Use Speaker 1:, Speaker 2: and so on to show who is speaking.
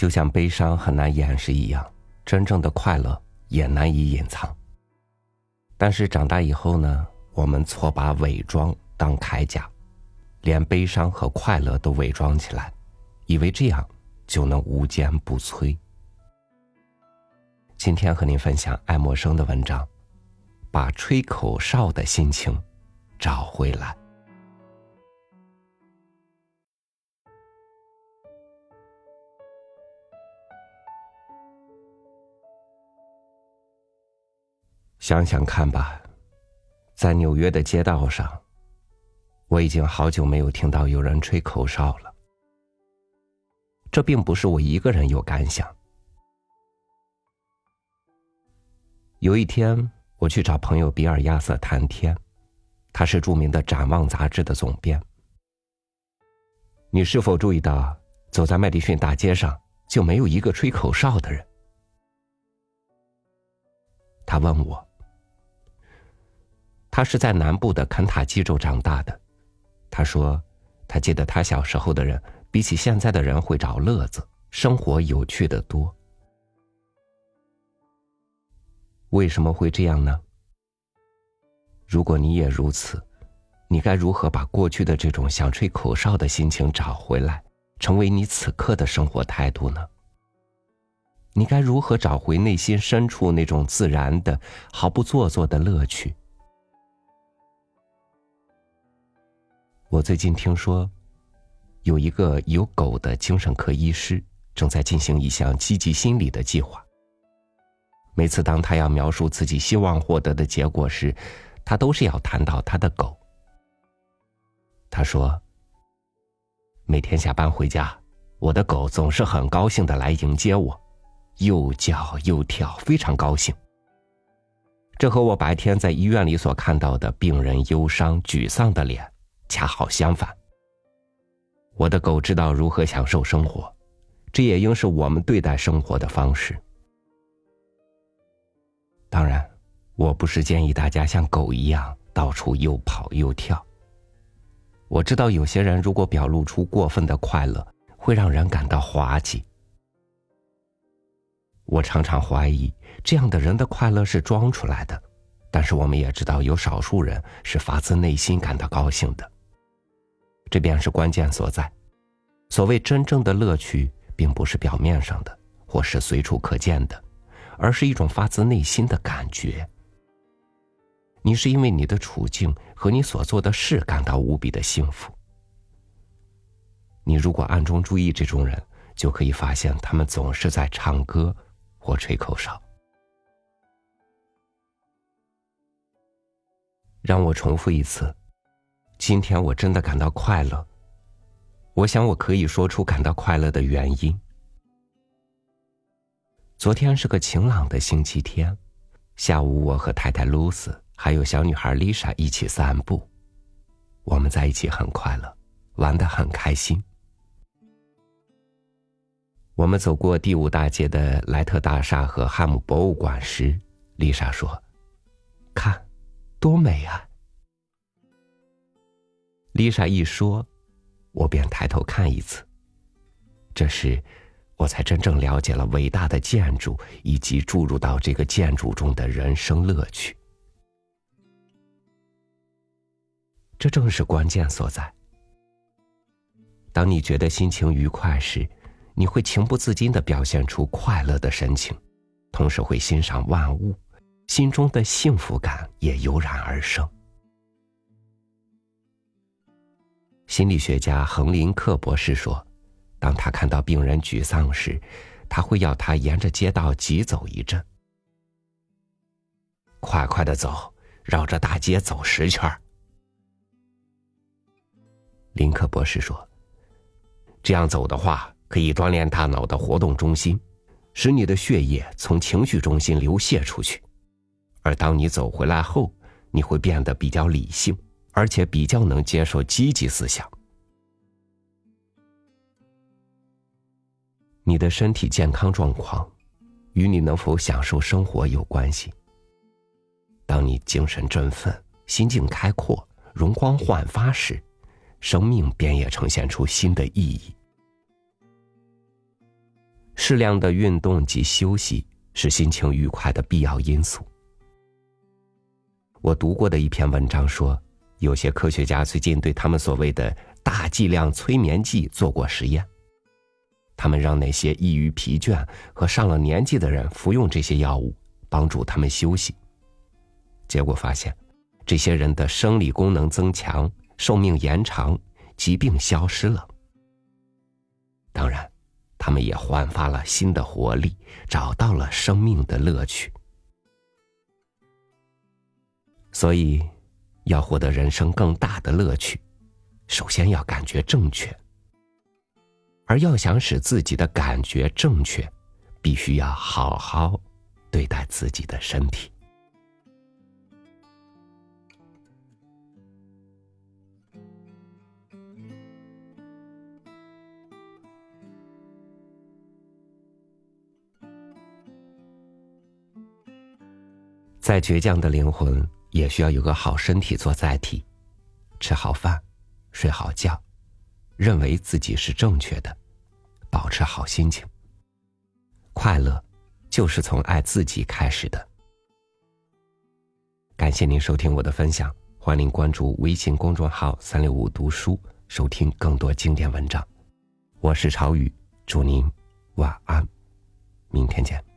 Speaker 1: 就像悲伤很难掩饰一样，真正的快乐也难以隐藏。但是长大以后呢，我们错把伪装当铠甲，连悲伤和快乐都伪装起来，以为这样就能无坚不摧。今天和您分享爱默生的文章，把吹口哨的心情找回来。想想看吧，在纽约的街道上，我已经好久没有听到有人吹口哨了。这并不是我一个人有感想。有一天，我去找朋友比尔·亚瑟谈天，他是著名的《展望》杂志的总编。你是否注意到，走在麦迪逊大街上就没有一个吹口哨的人？他问我。他是在南部的肯塔基州长大的，他说，他记得他小时候的人比起现在的人会找乐子，生活有趣的多。为什么会这样呢？如果你也如此，你该如何把过去的这种想吹口哨的心情找回来，成为你此刻的生活态度呢？你该如何找回内心深处那种自然的、毫不做作的乐趣？我最近听说，有一个有狗的精神科医师正在进行一项积极心理的计划。每次当他要描述自己希望获得的结果时，他都是要谈到他的狗。他说：“每天下班回家，我的狗总是很高兴的来迎接我，又叫又跳，非常高兴。这和我白天在医院里所看到的病人忧伤、沮丧的脸。”恰好相反，我的狗知道如何享受生活，这也应是我们对待生活的方式。当然，我不是建议大家像狗一样到处又跑又跳。我知道有些人如果表露出过分的快乐，会让人感到滑稽。我常常怀疑这样的人的快乐是装出来的，但是我们也知道有少数人是发自内心感到高兴的。这便是关键所在。所谓真正的乐趣，并不是表面上的，或是随处可见的，而是一种发自内心的感觉。你是因为你的处境和你所做的事感到无比的幸福。你如果暗中注意这种人，就可以发现他们总是在唱歌或吹口哨。让我重复一次。今天我真的感到快乐。我想我可以说出感到快乐的原因。昨天是个晴朗的星期天，下午我和太太露丝还有小女孩丽莎一起散步，我们在一起很快乐，玩得很开心。我们走过第五大街的莱特大厦和汉姆博物馆时，丽莎说：“看，多美啊！”丽莎一说，我便抬头看一次。这时，我才真正了解了伟大的建筑以及注入到这个建筑中的人生乐趣。这正是关键所在。当你觉得心情愉快时，你会情不自禁的表现出快乐的神情，同时会欣赏万物，心中的幸福感也油然而生。心理学家亨林克博士说：“当他看到病人沮丧时，他会要他沿着街道急走一阵，快快的走，绕着大街走十圈。”林克博士说：“这样走的话，可以锻炼大脑的活动中心，使你的血液从情绪中心流泻出去，而当你走回来后，你会变得比较理性。”而且比较能接受积极思想。你的身体健康状况，与你能否享受生活有关系。当你精神振奋、心境开阔、容光焕发时，生命便也呈现出新的意义。适量的运动及休息是心情愉快的必要因素。我读过的一篇文章说，有些科学家最近对他们所谓的大剂量催眠剂做过实验。他们让那些易于疲倦和上了年纪的人服用这些药物，帮助他们休息。结果发现，这些人的生理功能增强，寿命延长，疾病消失了。当然，他们也焕发了新的活力，找到了生命的乐趣。所以，要获得人生更大的乐趣，首先要感觉正确。而要想使自己的感觉正确，必须要好好对待自己的身体。再倔强的灵魂，也需要有个好身体做载体，吃好饭，睡好觉，认为自己是正确的。保持好心情。快乐，就是从爱自己开始的。感谢您收听我的分享，欢迎关注微信公众号“三六五读书”，收听更多经典文章。我是朝雨，祝您晚安，明天见。